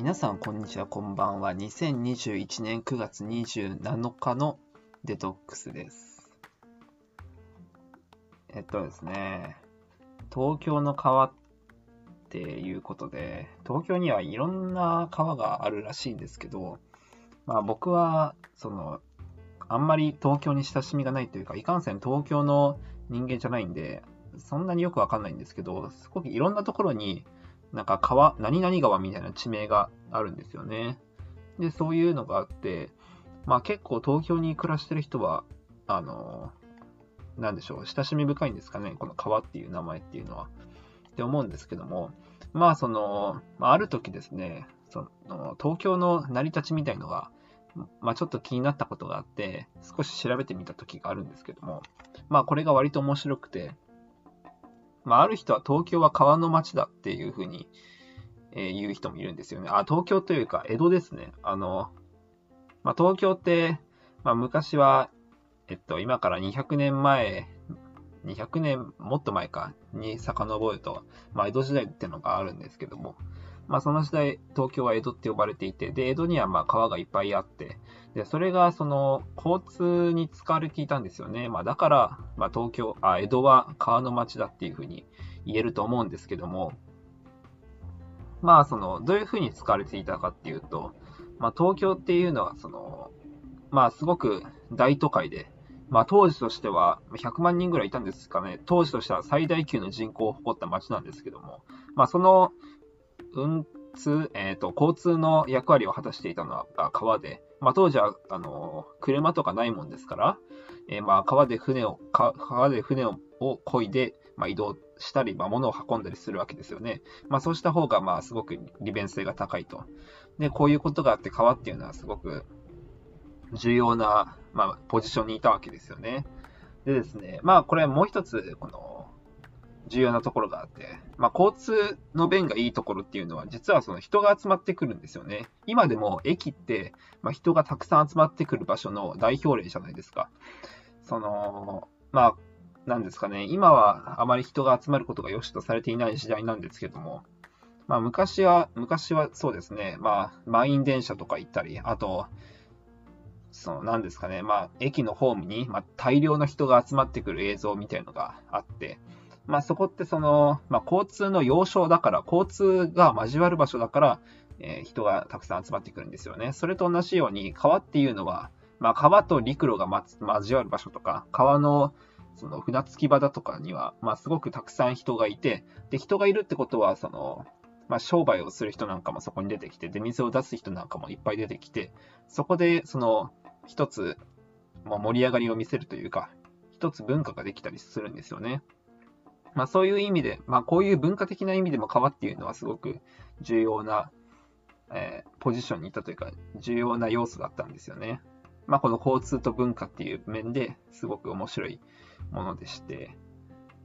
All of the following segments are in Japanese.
皆さん、こんにちは、こんばんは。2021年9月27日のデトックスです。えっとですね、東京の川っていうことで、東京にはいろんな川があるらしいんですけど、まあ僕は、その、あんまり東京に親しみがないというか、いかんせん東京の人間じゃないんで、そんなによくわかんないんですけど、すごくいろんなところに、なんか川、何々川みたいな地名があるんですよね。で、そういうのがあって、まあ結構東京に暮らしてる人は、あの、なんでしょう、親しみ深いんですかね、この川っていう名前っていうのは。って思うんですけども、まあその、まあ、ある時ですね、その東京の成り立ちみたいのが、まあちょっと気になったことがあって、少し調べてみた時があるんですけども、まあこれが割と面白くて、まあ、ある人は東京は川の町だっていうふうに、えー言う人もいるんですよね。あ、東京というか江戸ですね。あの、まあ、東京って、まあ、昔は、えっと、今から200年前、200年もっと前かに遡ると、まあ、江戸時代っていうのがあるんですけども、まあ、その時代、東京は江戸って呼ばれていて、で、江戸にはまあ川がいっぱいあって、で、それがその交通に使われていたんですよね。まあだから、まあ東京、あ、江戸は川の町だっていうふうに言えると思うんですけども、まあその、どういうふうに使われていたかっていうと、まあ東京っていうのはその、まあすごく大都会で、まあ当時としては100万人ぐらいいたんですかね。当時としては最大級の人口を誇った町なんですけども、まあその、運通、えっ、と、交通の役割を果たしていたのが川で、まあ、当時は、あの、車とかないもんですから、えーまあ、川で船を、川で船をを漕いで、まあ、移動したり、まあ、物を運んだりするわけですよね。まあ、そうした方が、まあ、すごく利便性が高いと。で、こういうことがあって、川っていうのはすごく重要な、まあ、ポジションにいたわけですよね。でですね、まあ、これもう一つ、この、重要なところがあって、まあ、交通の便がいいところっていうのは、実はその人が集まってくるんですよね。今でも駅って、まあ、人がたくさん集まってくる場所の代表例じゃないですか。その、まあ、なんですかね、今はあまり人が集まることが良しとされていない時代なんですけども、まあ、昔は、昔はそうですね、まあ、満員電車とか行ったり、あと、その、なんですかね、まあ、駅のホームに、ま、大量の人が集まってくる映像みたいのがあって、まあ、そこってその、まあ、交通の要衝だから、交通が交わる場所だから、えー人がたくさん集まってくるんですよね。それと同じように、川っていうのは、まあ、川と陸路が交わる場所とか、川のその船着き場だとかには、まあ、すごくたくさん人がいて、で、人がいるってことは、その、まあ、商売をする人なんかもそこに出てきて、出店を出す人なんかもいっぱい出てきて、そこで、その、一つ、まあ、盛り上がりを見せるというか、一つ文化ができたりするんですよね。まあそういう意味で、まあこういう文化的な意味でも川っていうのはすごく重要な、えーポジションにいたというか、重要な要素だったんですよね。まあこの交通と文化っていう面ですごく面白いものでして、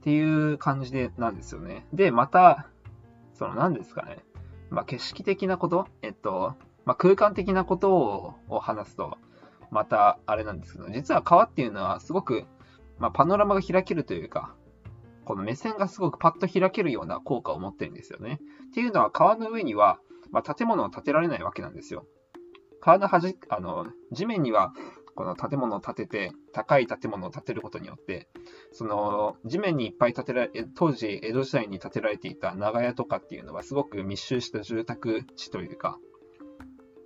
っていう感じでなんですよね。で、また、その何ですかね、まあ景色的なこと、えっと、まあ空間的なことを話すと、またあれなんですけど、実は川っていうのはすごく、まあパノラマが開けるというか、この目線がすごくパッと開けるような効果を持ってるんですよね。っていうのは川の上には、まあ、建物を建てられないわけなんですよ。川の端、あの、地面にはこの建物を建てて、高い建物を建てることによって、その地面にいっぱい建てられ、当時江戸時代に建てられていた長屋とかっていうのはすごく密集した住宅地というか、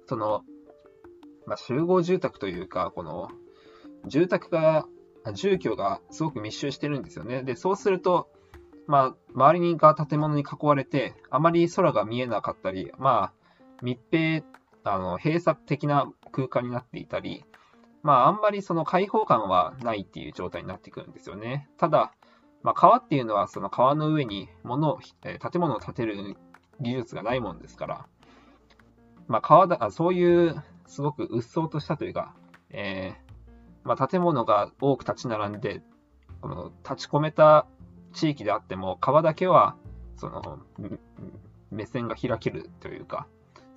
その、まあ、集合住宅というか、この住宅が住居がすごく密集してるんですよね。で、そうすると、まあ、周りが建物に囲われて、あまり空が見えなかったり、まあ、密閉、あの、閉鎖的な空間になっていたり、まあ、あんまりその開放感はないっていう状態になってくるんですよね。ただ、まあ、川っていうのは、その川の上に物を、え建物を建てる技術がないもんですから、まあ、川だ、そういう、すごく鬱蒼としたというか、えーまあ、建物が多く立ち並んで、この立ち込めた地域であっても、川だけは、その、目線が開けるというか、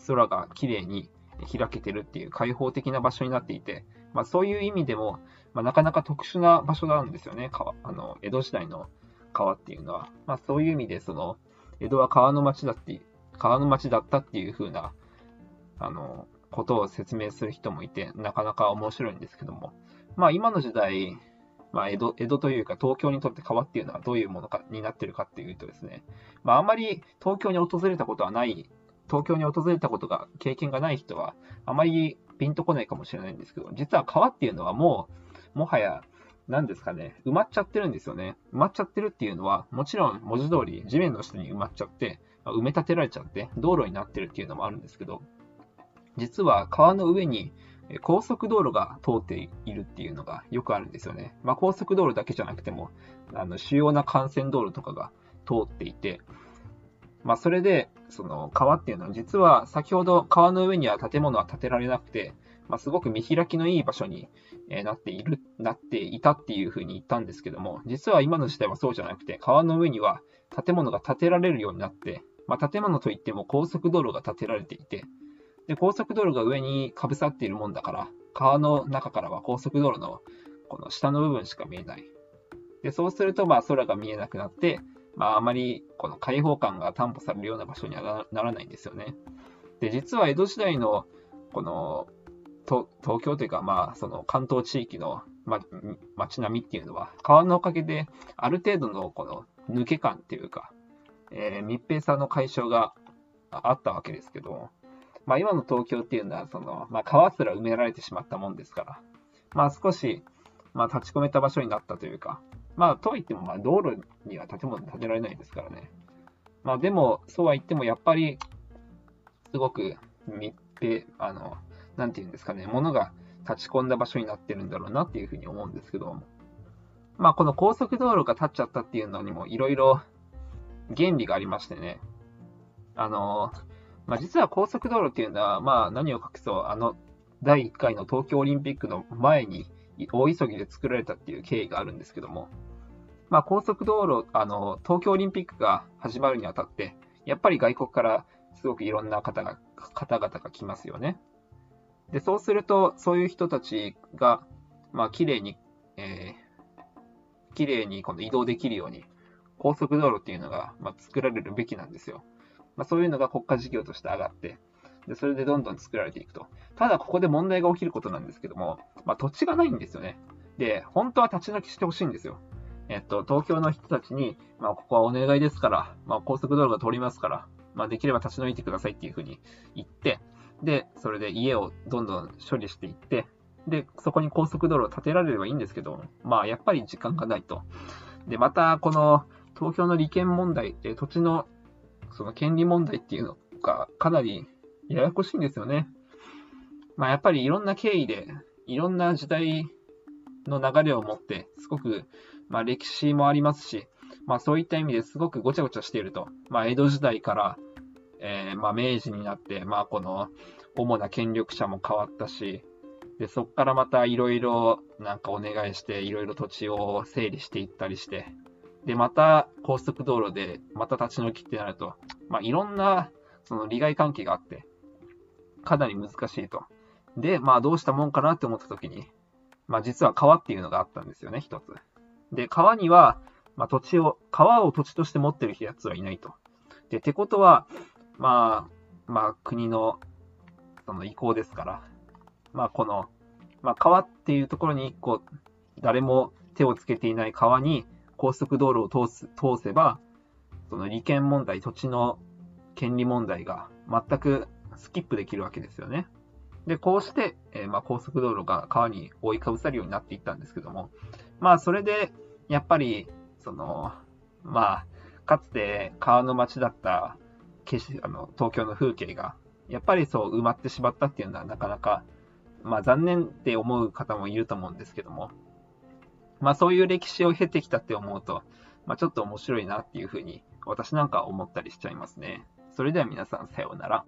空が綺麗に開けてるっていう開放的な場所になっていて、まあ、そういう意味でも、まあ、なかなか特殊な場所なんですよね、川あの江戸時代の川っていうのは。まあ、そういう意味で、その、江戸は川の町だって、川の町だったっていう風な、あの、ことを説明する人もいて、なかなか面白いんですけども、まあ今の時代、まあ江戸、江戸というか東京にとって川っていうのはどういうものかになってるかっていうとですね、まああんまり東京に訪れたことはない、東京に訪れたことが、経験がない人は、あまりピンとこないかもしれないんですけど、実は川っていうのはもう、もはや何ですかね、埋まっちゃってるんですよね。埋まっちゃってるっていうのは、もちろん文字通り地面の下に埋まっちゃって、埋め立てられちゃって、道路になってるっていうのもあるんですけど、実は川の上に高速道路が通っているっていうのがよくあるんですよね。まあ、高速道路だけじゃなくても、あの主要な幹線道路とかが通っていて、まあ、それで、その川っていうのは実は先ほど川の上には建物は建てられなくて、まあ、すごく見開きのいい場所になっている、なっていたっていうふうに言ったんですけども、実は今の時代はそうじゃなくて、川の上には建物が建てられるようになって、まあ、建物といっても高速道路が建てられていて、で、高速道路が上にかぶさっているもんだから、川の中からは高速道路のこの下の部分しか見えない。で、そうすると、まあ、空が見えなくなって、まあ、あまりこの開放感が担保されるような場所にはならないんですよね。で、実は江戸時代のこの東京というか、まあ、その関東地域の、ま、街並みっていうのは、川のおかげで、ある程度のこの抜け感っていうか、えー、密閉さの解消があったわけですけど、まあ、今の東京っていうのは、その、まあ、川すら埋められてしまったもんですから、まあ、少し、まあ、立ち込めた場所になったというか、まあ、とはいっても、まあ、道路には建物建てられないですからね。まあ、でも、そうは言っても、やっぱり、すごく密閉、あの、なんていうんですかね、ものが立ち込んだ場所になってるんだろうなっていうふうに思うんですけど、まあこの高速道路が立っちゃったっていうのにもいろいろ原理がありましてね、あの、まあ実は高速道路っていうのは、まあ何を隠そう、あの第1回の東京オリンピックの前に大急ぎで作られたっていう経緯があるんですけども、まあ高速道路、あの、東京オリンピックが始まるにあたって、やっぱり外国からすごくいろんな方が、方々が来ますよね。で、そうすると、そういう人たちが、まあ、綺麗に、えー、綺麗にこの移動できるように、高速道路っていうのが、まあ、作られるべきなんですよ。まあ、そういうのが国家事業として上がって、で、それでどんどん作られていくと。ただ、ここで問題が起きることなんですけども、まあ、土地がないんですよね。で、本当は立ち退きしてほしいんですよ。えっと、東京の人たちに、まあ、ここはお願いですから、まあ、高速道路が通りますから、まあ、できれば立ち退いてくださいっていうふうに言って、で、それで家をどんどん処理していって、で、そこに高速道路を建てられればいいんですけど、まあ、やっぱり時間がないと。で、また、この、東京の利権問題、え土地の、その権利問題っていうのが、かなりややこしいんですよね。まあ、やっぱりいろんな経緯で、いろんな時代の流れを持って、すごく、まあ、歴史もありますし、まあ、そういった意味ですごくごちゃごちゃしていると。まあ、江戸時代から、えー、まあ、明治になって、まあ、この主な権力者も変わったし、で、そこからまたいろいろなんかお願いして、いろいろ土地を整理していったりして、で、また高速道路でまた立ち退きってなると、まあ、いろんなその利害関係があって、かなり難しいと。で、まあどうしたもんかなって思った時に、まあ実は川っていうのがあったんですよね、一つ。で、川には、まあ土地を、川を土地として持ってるやつはいないと。で、ってことは、まあ、まあ、国の、その意向ですから、まあ、この、まあ、川っていうところに一個、誰も手をつけていない川に高速道路を通す、通せば、その利権問題、土地の権利問題が全くスキップできるわけですよね。で、こうして、えー、まあ、高速道路が川に覆いかぶさるようになっていったんですけども、まあ、それで、やっぱり、その、まあ、かつて川の町だったあの東京の風景が、やっぱりそう埋まってしまったっていうのはなかなか、まあ残念って思う方もいると思うんですけども、まあそういう歴史を経てきたって思うと、まあちょっと面白いなっていうふうに私なんか思ったりしちゃいますね。それでは皆さんさようなら。